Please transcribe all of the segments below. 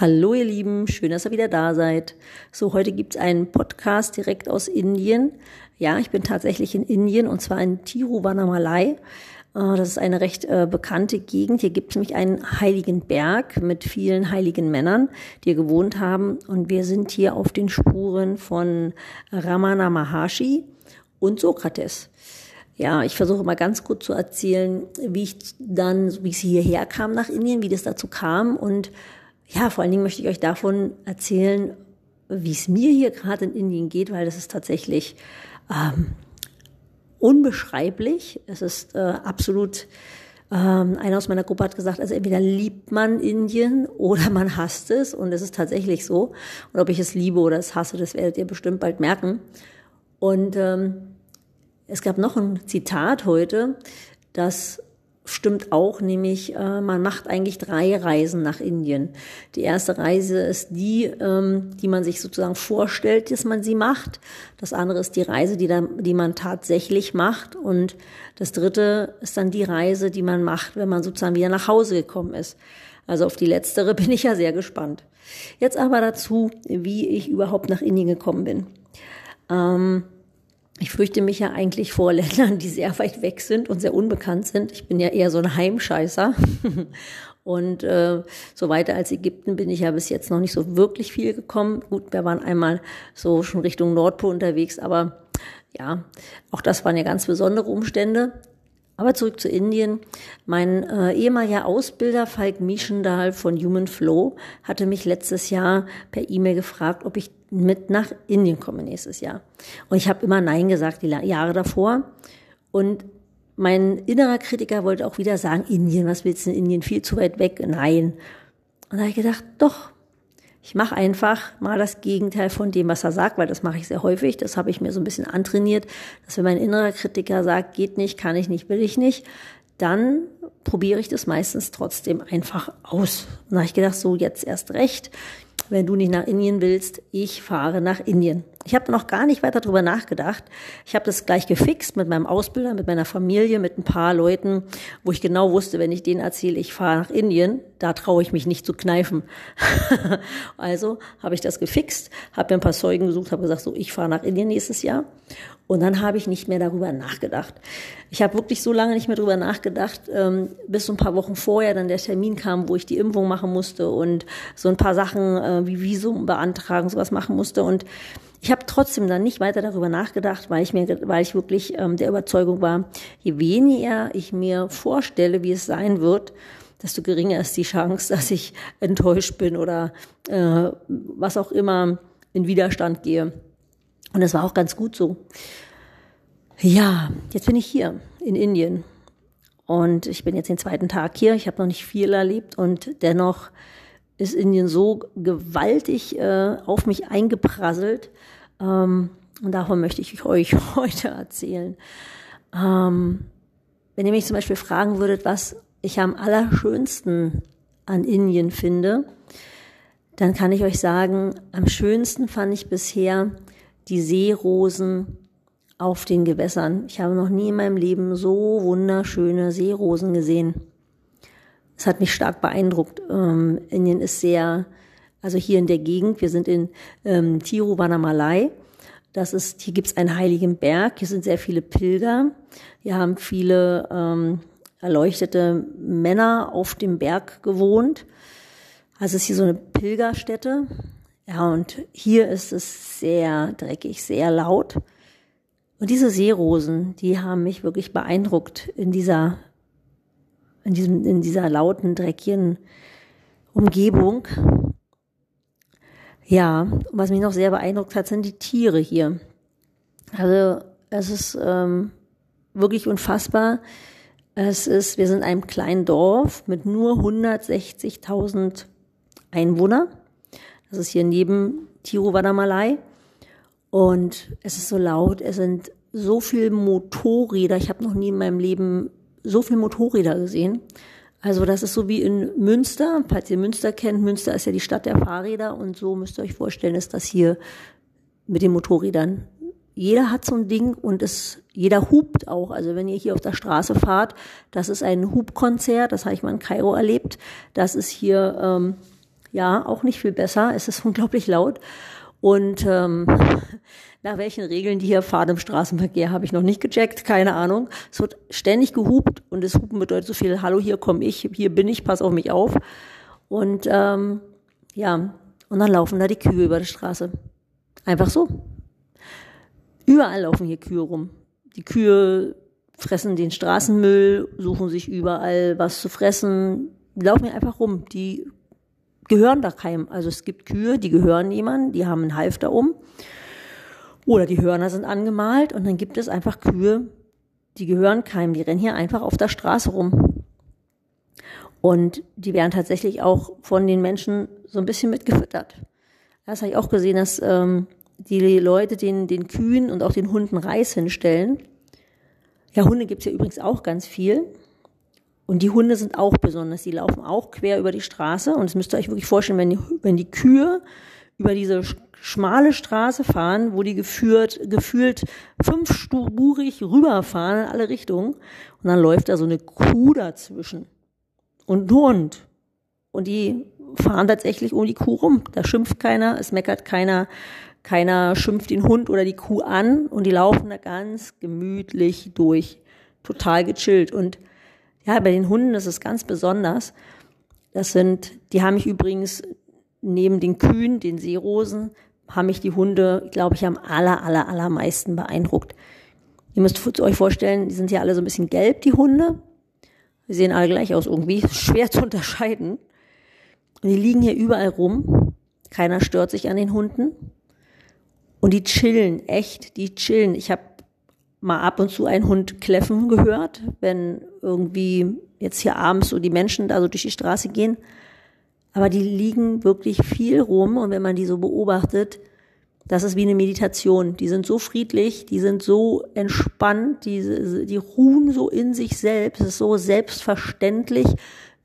Hallo ihr Lieben, schön, dass ihr wieder da seid. So, heute gibt's einen Podcast direkt aus Indien. Ja, ich bin tatsächlich in Indien und zwar in Tiruvannamalai. Äh, das ist eine recht äh, bekannte Gegend. Hier gibt es nämlich einen heiligen Berg mit vielen heiligen Männern, die hier gewohnt haben. Und wir sind hier auf den Spuren von Ramana Maharshi und Sokrates. Ja, ich versuche mal ganz kurz zu erzählen, wie ich dann, wie ich hierher kam nach Indien, wie das dazu kam und ja, vor allen Dingen möchte ich euch davon erzählen, wie es mir hier gerade in Indien geht, weil das ist tatsächlich ähm, unbeschreiblich. Es ist äh, absolut, ähm, einer aus meiner Gruppe hat gesagt, also entweder liebt man Indien oder man hasst es. Und es ist tatsächlich so. Und ob ich es liebe oder es hasse, das werdet ihr bestimmt bald merken. Und ähm, es gab noch ein Zitat heute, das stimmt auch, nämlich äh, man macht eigentlich drei Reisen nach Indien. Die erste Reise ist die, ähm, die man sich sozusagen vorstellt, dass man sie macht. Das andere ist die Reise, die, dann, die man tatsächlich macht. Und das dritte ist dann die Reise, die man macht, wenn man sozusagen wieder nach Hause gekommen ist. Also auf die letztere bin ich ja sehr gespannt. Jetzt aber dazu, wie ich überhaupt nach Indien gekommen bin. Ähm, ich fürchte mich ja eigentlich vor Ländern, die sehr weit weg sind und sehr unbekannt sind. Ich bin ja eher so ein Heimscheißer. Und äh, so weiter als Ägypten bin ich ja bis jetzt noch nicht so wirklich viel gekommen. Gut, wir waren einmal so schon Richtung Nordpol unterwegs, aber ja, auch das waren ja ganz besondere Umstände. Aber zurück zu Indien. Mein äh, ehemaliger Ausbilder Falk Mischendal von Human Flow hatte mich letztes Jahr per E-Mail gefragt, ob ich mit nach Indien komme nächstes Jahr. Und ich habe immer Nein gesagt, die Jahre davor. Und mein innerer Kritiker wollte auch wieder sagen, Indien, was willst du in Indien? Viel zu weit weg. Nein. Und da habe ich gedacht, doch, ich mache einfach mal das Gegenteil von dem, was er sagt, weil das mache ich sehr häufig. Das habe ich mir so ein bisschen antrainiert, dass wenn mein innerer Kritiker sagt, geht nicht, kann ich nicht, will ich nicht, dann probiere ich das meistens trotzdem einfach aus. Und da habe ich gedacht, so jetzt erst recht wenn du nicht nach Indien willst, ich fahre nach Indien. Ich habe noch gar nicht weiter drüber nachgedacht. Ich habe das gleich gefixt mit meinem Ausbilder, mit meiner Familie, mit ein paar Leuten, wo ich genau wusste, wenn ich denen erzähle, ich fahre nach Indien, da traue ich mich nicht zu kneifen. also habe ich das gefixt, habe mir ein paar Zeugen gesucht, habe gesagt, so ich fahre nach Indien nächstes Jahr. Und dann habe ich nicht mehr darüber nachgedacht. Ich habe wirklich so lange nicht mehr darüber nachgedacht, ähm, bis so ein paar Wochen vorher dann der Termin kam, wo ich die Impfung machen musste und so ein paar Sachen äh, wie Visum beantragen, sowas machen musste. Und ich habe trotzdem dann nicht weiter darüber nachgedacht, weil ich mir, weil ich wirklich ähm, der Überzeugung war, je weniger ich mir vorstelle, wie es sein wird, desto geringer ist die Chance, dass ich enttäuscht bin oder äh, was auch immer in Widerstand gehe. Und das war auch ganz gut so. Ja, jetzt bin ich hier in Indien. Und ich bin jetzt den zweiten Tag hier. Ich habe noch nicht viel erlebt und dennoch ist Indien so gewaltig äh, auf mich eingeprasselt. Ähm, und davon möchte ich euch heute erzählen. Ähm, wenn ihr mich zum Beispiel fragen würdet, was ich am allerschönsten an Indien finde, dann kann ich euch sagen, am schönsten fand ich bisher die Seerosen auf den Gewässern. Ich habe noch nie in meinem Leben so wunderschöne Seerosen gesehen. Es hat mich stark beeindruckt. Ähm, Indien ist sehr, also hier in der Gegend, wir sind in ähm, Tiruvannamalai. Das ist, hier gibt's einen heiligen Berg, hier sind sehr viele Pilger. Hier haben viele ähm, erleuchtete Männer auf dem Berg gewohnt. Also es ist hier so eine Pilgerstätte. Ja, und hier ist es sehr dreckig, sehr laut. Und diese Seerosen, die haben mich wirklich beeindruckt in dieser, in diesem, in dieser lauten, dreckigen Umgebung. Ja, und was mich noch sehr beeindruckt hat, sind die Tiere hier. Also, es ist ähm, wirklich unfassbar. Es ist, wir sind in einem kleinen Dorf mit nur 160.000 Einwohnern. Das ist hier neben Tiruvannamalai. Und es ist so laut, es sind so viele Motorräder. Ich habe noch nie in meinem Leben so viele Motorräder gesehen. Also das ist so wie in Münster, falls ihr Münster kennt. Münster ist ja die Stadt der Fahrräder und so müsst ihr euch vorstellen, ist das hier mit den Motorrädern. Jeder hat so ein Ding und es, jeder hupt auch. Also wenn ihr hier auf der Straße fahrt, das ist ein Hubkonzert, das habe ich mal in Kairo erlebt. Das ist hier ähm, Ja, auch nicht viel besser. Es ist unglaublich laut. Und ähm, nach welchen Regeln die hier fahren im Straßenverkehr, habe ich noch nicht gecheckt, keine Ahnung. Es wird ständig gehupt und das Hupen bedeutet so viel, hallo, hier komme ich, hier bin ich, pass auf mich auf. Und ähm, ja, und dann laufen da die Kühe über die Straße. Einfach so. Überall laufen hier Kühe rum. Die Kühe fressen den Straßenmüll, suchen sich überall was zu fressen, laufen hier einfach rum. Die gehören da keinem. Also es gibt Kühe, die gehören niemandem, die haben einen Halfter um. Oder die Hörner sind angemalt und dann gibt es einfach Kühe, die gehören keinem, die rennen hier einfach auf der Straße rum. Und die werden tatsächlich auch von den Menschen so ein bisschen mitgefüttert. Das habe ich auch gesehen, dass ähm, die Leute den, den Kühen und auch den Hunden Reis hinstellen. Ja, Hunde gibt's ja übrigens auch ganz viel. Und die Hunde sind auch besonders. Die laufen auch quer über die Straße. Und das müsst ihr euch wirklich vorstellen, wenn die, wenn die Kühe über diese schmale Straße fahren, wo die geführt, gefühlt fünfspurig rüberfahren in alle Richtungen. Und dann läuft da so eine Kuh dazwischen. Und ein Hund. Und die fahren tatsächlich um die Kuh rum. Da schimpft keiner, es meckert keiner, keiner schimpft den Hund oder die Kuh an und die laufen da ganz gemütlich durch. Total gechillt. Und ja, bei den Hunden ist es ganz besonders. Das sind, die haben mich übrigens neben den Kühen, den Seerosen, haben mich die Hunde, glaube ich, am aller, aller, allermeisten beeindruckt. Ihr müsst euch vorstellen, die sind ja alle so ein bisschen gelb, die Hunde. Die sehen alle gleich aus irgendwie, schwer zu unterscheiden. Und die liegen hier überall rum. Keiner stört sich an den Hunden. Und die chillen, echt, die chillen. Ich habe mal ab und zu einen Hund kläffen gehört, wenn irgendwie jetzt hier abends so die Menschen da so durch die Straße gehen. Aber die liegen wirklich viel rum und wenn man die so beobachtet, das ist wie eine Meditation. Die sind so friedlich, die sind so entspannt, die, die ruhen so in sich selbst. Es ist so selbstverständlich,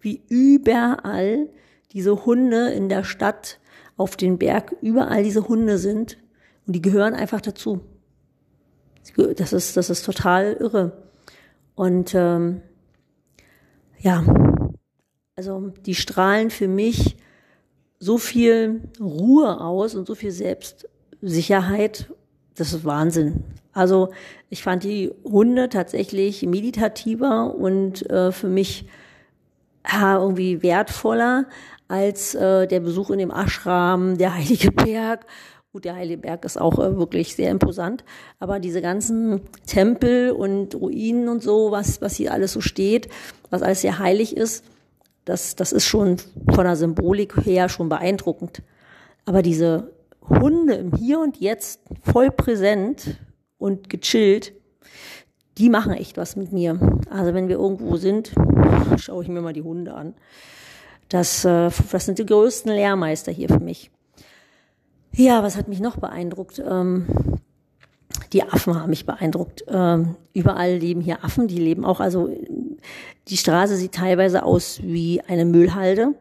wie überall diese Hunde in der Stadt, auf den Berg, überall diese Hunde sind. Und die gehören einfach dazu. Das ist, das ist total irre. Und ähm, ja, also die strahlen für mich so viel Ruhe aus und so viel Selbstsicherheit. Das ist Wahnsinn. Also ich fand die Hunde tatsächlich meditativer und äh, für mich ja, irgendwie wertvoller als äh, der Besuch in dem Ashram, der Heilige Berg Gut, der Heilige Berg ist auch äh, wirklich sehr imposant, aber diese ganzen Tempel und Ruinen und so, was, was hier alles so steht, was alles sehr heilig ist, das, das ist schon von der Symbolik her schon beeindruckend. Aber diese Hunde im Hier und Jetzt voll präsent und gechillt, die machen echt was mit mir. Also wenn wir irgendwo sind, schaue ich mir mal die Hunde an. Das, äh, das sind die größten Lehrmeister hier für mich. Ja, was hat mich noch beeindruckt? Ähm, die Affen haben mich beeindruckt. Ähm, überall leben hier Affen, die leben auch, also die Straße sieht teilweise aus wie eine Müllhalde.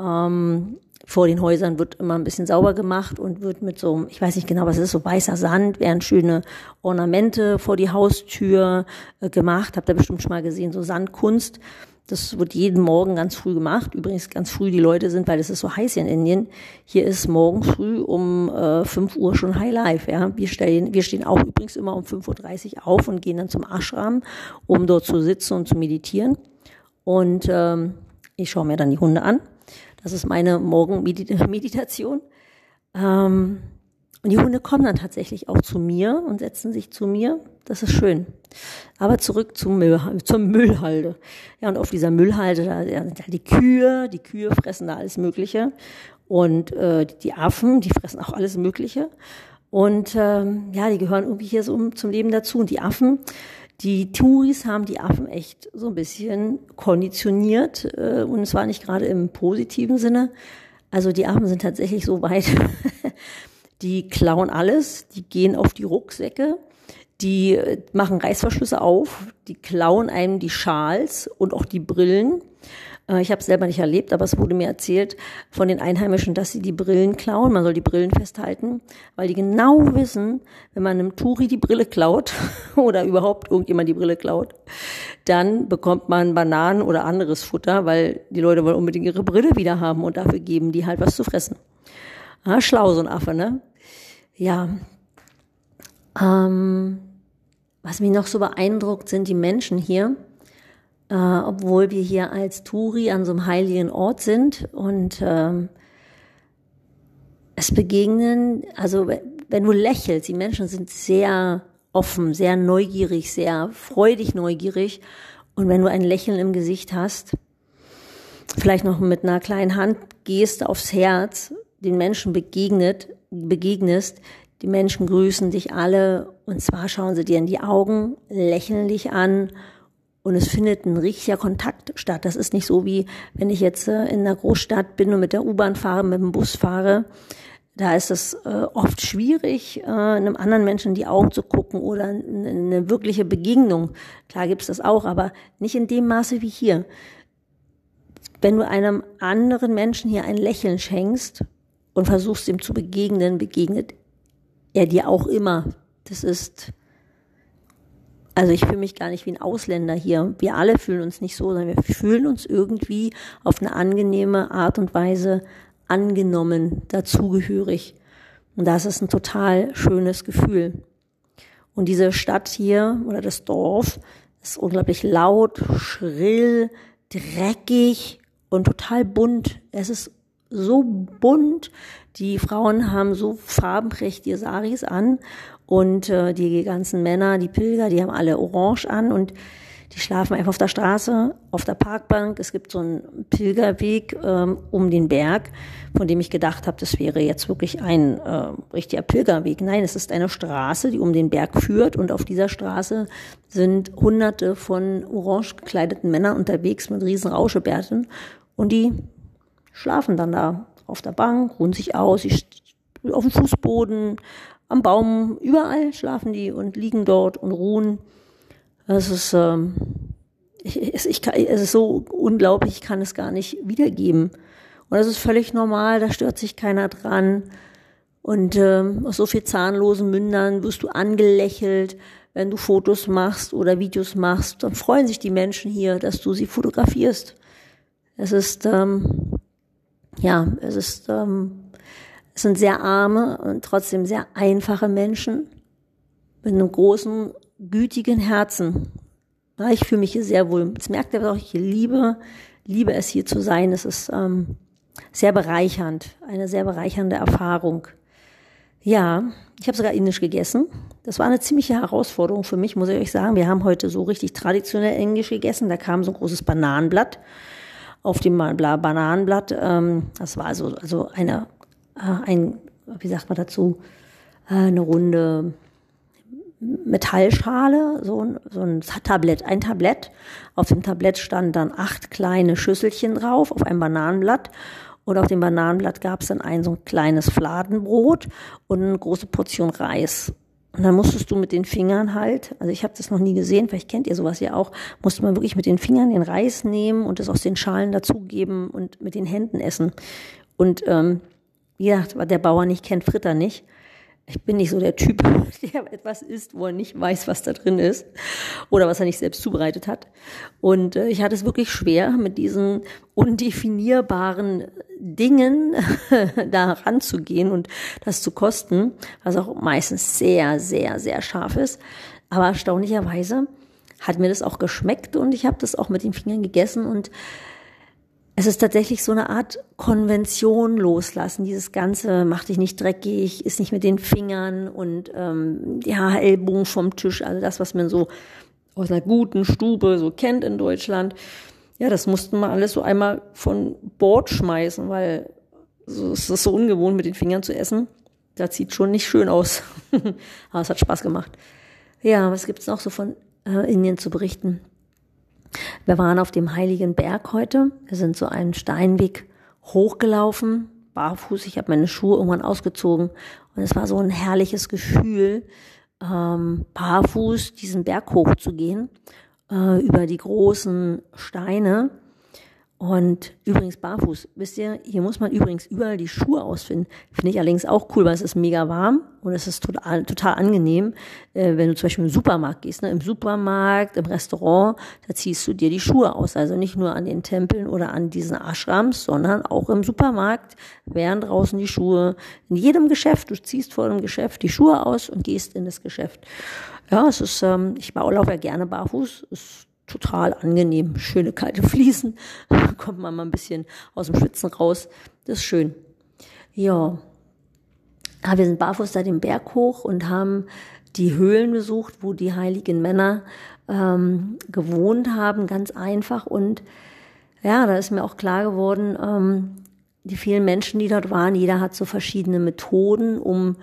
Ähm, vor den Häusern wird immer ein bisschen sauber gemacht und wird mit so, ich weiß nicht genau, was es ist, so weißer Sand, werden schöne Ornamente vor die Haustür äh, gemacht. Habt ihr bestimmt schon mal gesehen, so Sandkunst. Das wird jeden Morgen ganz früh gemacht. Übrigens ganz früh die Leute sind, weil es ist so heiß in Indien. Hier ist morgen früh um äh, 5 Uhr schon High Life. Ja. Wir, stehen, wir stehen auch übrigens immer um 5.30 Uhr auf und gehen dann zum Ashram, um dort zu sitzen und zu meditieren. Und ähm, ich schaue mir dann die Hunde an. Das ist meine Morgenmeditation. Ähm, und die Hunde kommen dann tatsächlich auch zu mir und setzen sich zu mir. Das ist schön. Aber zurück zum Müll, zur Müllhalde. Ja, und auf dieser Müllhalde, da, sind halt die Kühe, die Kühe fressen da alles Mögliche. Und äh, die Affen, die fressen auch alles Mögliche. Und ähm, ja, die gehören irgendwie hier so zum Leben dazu. Und die Affen, die Touris haben die Affen echt so ein bisschen konditioniert. Äh, und zwar nicht gerade im positiven Sinne. Also die Affen sind tatsächlich so weit, die klauen alles, die gehen auf die Rucksäcke, die machen Reißverschlüsse auf, die klauen einem die Schals und auch die Brillen. Äh, ich habe es selber nicht erlebt, aber es wurde mir erzählt von den Einheimischen, dass sie die Brillen klauen. Man soll die Brillen festhalten, weil die genau wissen, wenn man einem Turi die Brille klaut oder überhaupt irgendjemand die Brille klaut, dann bekommt man Bananen oder anderes Futter, weil die Leute wollen unbedingt ihre Brille wieder haben und dafür geben die halt was zu fressen. Ah, schlau, so ein Affe, ne? Ja. Ähm, was mich noch so beeindruckt, sind die Menschen hier äh, obwohl wir hier als Turi an so einem heiligen Ort sind und ähm, es begegnen, also wenn du lächelst, die Menschen sind sehr offen, sehr neugierig, sehr freudig neugierig und wenn du ein Lächeln im Gesicht hast, vielleicht noch mit einer kleinen Hand gehst aufs Herz, den Menschen begegnet, begegnest, die Menschen grüßen dich alle und zwar schauen sie dir in die Augen, lächeln dich an und es findet ein richtiger Kontakt statt. Das ist nicht so wie, wenn ich jetzt äh, in einer Großstadt bin und mit der U-Bahn fahre, mit dem Bus fahre. Da ist es äh, oft schwierig, äh, einem anderen Menschen in die Augen zu gucken oder eine wirkliche Begegnung. Klar gibt's das auch, aber nicht in dem Maße wie hier. Wenn du einem anderen Menschen hier ein Lächeln schenkst und versuchst ihm zu begegnen, begegnet er dir auch immer. Das ist also ich fühle mich gar nicht wie ein Ausländer hier. Wir alle fühlen uns nicht so, sondern wir fühlen uns irgendwie auf eine angenehme Art und Weise angenommen, dazugehörig. Und das ist ein total schönes Gefühl. Und diese Stadt hier oder das Dorf ist unglaublich laut, schrill, dreckig und total bunt. Es ist so bunt. Die Frauen haben so farbenprächtige Saris an und äh, die ganzen Männer, die Pilger, die haben alle orange an und die schlafen einfach auf der Straße, auf der Parkbank. Es gibt so einen Pilgerweg ähm, um den Berg, von dem ich gedacht habe, das wäre jetzt wirklich ein äh, richtiger Pilgerweg. Nein, es ist eine Straße, die um den Berg führt und auf dieser Straße sind hunderte von orange gekleideten Männern unterwegs mit riesen Rauschebärten und die schlafen dann da auf der Bank, ruhen sich aus, auf dem Fußboden, am Baum, überall schlafen die und liegen dort und ruhen. Es ist, ähm, ich, ich kann, es ist so unglaublich, ich kann es gar nicht wiedergeben. Und das ist völlig normal, da stört sich keiner dran. Und ähm, aus so viel zahnlosen Mündern wirst du angelächelt, wenn du Fotos machst oder Videos machst. Dann freuen sich die Menschen hier, dass du sie fotografierst. Es ist, ähm, ja, es ist ähm, es sind sehr arme und trotzdem sehr einfache Menschen mit einem großen, gütigen Herzen. Ja, ich fühle mich hier sehr wohl. Jetzt merkt ihr auch, ich liebe, liebe es hier zu sein. Es ist ähm, sehr bereichernd, eine sehr bereichernde Erfahrung. Ja, ich habe sogar indisch gegessen. Das war eine ziemliche Herausforderung für mich, muss ich euch sagen. Wir haben heute so richtig traditionell indisch gegessen. Da kam so ein großes Bananenblatt auf dem Bananenblatt. Ähm, das war also, also eine äh, ein, wie sagt man dazu, äh, eine runde Metallschale, so, so ein Tablett, ein Tablett. Auf dem Tablett standen dann acht kleine Schüsselchen drauf, auf einem Bananenblatt. Und auf dem Bananenblatt gab es dann ein so ein kleines Fladenbrot und eine große Portion Reis. Und dann musstest du mit den Fingern halt, also ich habe das noch nie gesehen, vielleicht kennt ihr sowas ja auch, musste man wirklich mit den Fingern den Reis nehmen und es aus den Schalen dazugeben und mit den Händen essen. Und ähm, wie gesagt, der Bauer nicht kennt, fritt er nicht. Ich bin nicht so der Typ, der etwas isst, wo er nicht weiß, was da drin ist oder was er nicht selbst zubereitet hat. Und äh, ich hatte es wirklich schwer, mit diesen undefinierbaren Dingen da ranzugehen und das zu kosten, was auch meistens sehr, sehr, sehr scharf ist. Aber erstaunlicherweise hat mir das auch geschmeckt und ich habe das auch mit den Fingern gegessen und es ist tatsächlich so eine Art Konvention loslassen. Dieses Ganze, mach dich nicht dreckig, ist nicht mit den Fingern und ähm, ja, Ellbogen vom Tisch, also das, was man so aus einer guten Stube so kennt in Deutschland. Ja, das mussten wir alles so einmal von Bord schmeißen, weil so, es ist so ungewohnt, mit den Fingern zu essen. Das sieht schon nicht schön aus. Aber es hat Spaß gemacht. Ja, was gibt's noch so von äh, Indien zu berichten? Wir waren auf dem Heiligen Berg heute. Wir sind so einen Steinweg hochgelaufen, barfuß. Ich habe meine Schuhe irgendwann ausgezogen und es war so ein herrliches Gefühl, ähm, barfuß diesen Berg hochzugehen, äh, über die großen Steine. Und übrigens barfuß, wisst ihr, hier muss man übrigens überall die Schuhe ausfinden. Finde ich allerdings auch cool, weil es ist mega warm und es ist total, total angenehm, äh, wenn du zum Beispiel im Supermarkt gehst. Ne? Im Supermarkt, im Restaurant, da ziehst du dir die Schuhe aus. Also nicht nur an den Tempeln oder an diesen Ashrams, sondern auch im Supermarkt wären draußen die Schuhe. In jedem Geschäft, du ziehst vor dem Geschäft die Schuhe aus und gehst in das Geschäft. Ja, es ist, ähm, ich laufe ja gerne barfuß. Es total angenehm. Schöne kalte Fliesen. kommt man mal ein bisschen aus dem Schwitzen raus. Das ist schön. Ja. Aber wir sind barfuß da den Berg hoch und haben die Höhlen besucht, wo die heiligen Männer ähm, gewohnt haben, ganz einfach. Und ja, da ist mir auch klar geworden, ähm, die vielen Menschen, die dort waren, jeder hat so verschiedene Methoden, um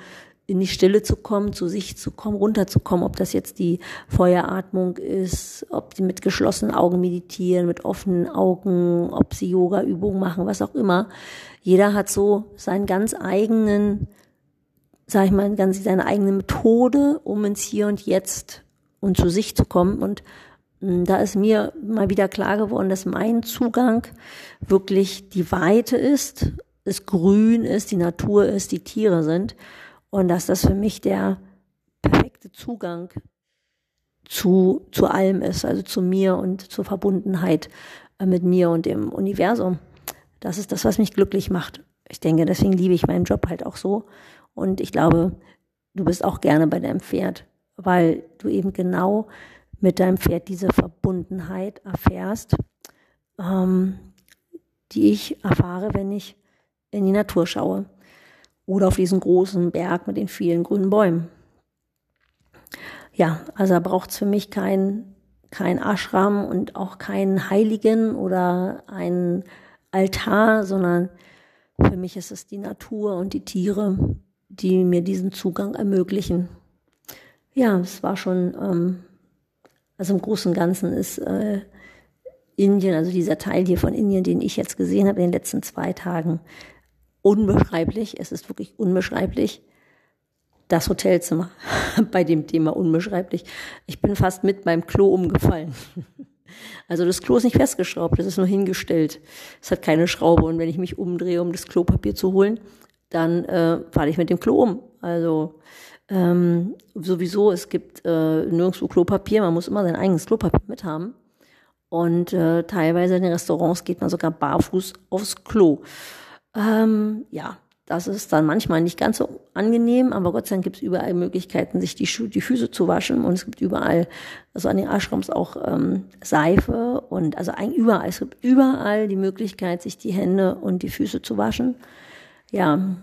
in die Stille zu kommen, zu sich zu kommen, runterzukommen, ob das jetzt die Feueratmung ist, ob die mit geschlossenen Augen meditieren, mit offenen Augen, ob sie Yoga-Übungen machen, was auch immer. Jeder hat so seinen ganz eigenen, sag ich mal, ganz seine eigene Methode, um ins Hier und Jetzt und zu sich zu kommen. Und hm, da ist mir mal wieder klar geworden, dass mein Zugang wirklich die Weite ist, es Grün ist, die Natur ist, die Tiere sind und dass das für mich der perfekte Zugang zu, zu allem ist, also zu mir und zur Verbundenheit äh, mit mir und dem Universum. Das ist das, was mich glücklich macht. Ich denke, deswegen liebe ich meinen Job halt auch so. Und ich glaube, du bist auch gerne bei deinem Pferd, weil du eben genau mit deinem Pferd diese Verbundenheit erfährst, ähm, die ich erfahre, wenn ich in die Natur schaue oder auf diesen großen Berg mit den vielen grünen Bäumen. Ja, also da braucht es für mich kein, kein Ashram und auch keinen Heiligen oder einen Altar, sondern für mich ist es die Natur und die Tiere, die mir diesen Zugang ermöglichen. Ja, es war schon, ähm, also im Großen und Ganzen ist äh, Indien, also dieser Teil hier von Indien, den ich jetzt gesehen habe in den letzten zwei Tagen, unbeschreiblich. Es ist wirklich unbeschreiblich. Das Hotelzimmer bei dem Thema unbeschreiblich. Ich bin fast mit meinem Klo umgefallen. Also das Klo ist nicht festgeschraubt, das ist nur hingestellt. Es hat keine Schraube und wenn ich mich umdrehe, um das Klopapier zu holen, dann äh, falle ich mit dem Klo um. Also ähm, sowieso, es gibt äh, nirgendwo Klopapier, man muss immer sein eigenes Klopapier mit haben. Und äh, teilweise in den Restaurants geht man sogar barfuß aufs Klo. Ähm, ja, das ist dann manchmal nicht ganz so angenehm, aber Gott sei Dank gibt es überall Möglichkeiten, sich die, Schu die Füße zu waschen und es gibt überall, also an den Ashrams auch ähm, Seife und also eigentlich überall, es gibt überall die Möglichkeit, sich die Hände und die Füße zu waschen. Ja,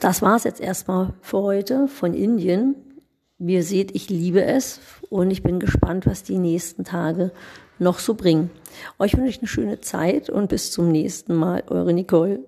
das war's jetzt erstmal für heute von Indien. Wie ihr seht, ich liebe es und ich bin gespannt, was die nächsten Tage noch so bringen. Euch wünsche ich eine schöne Zeit und bis zum nächsten Mal. Eure Nicole.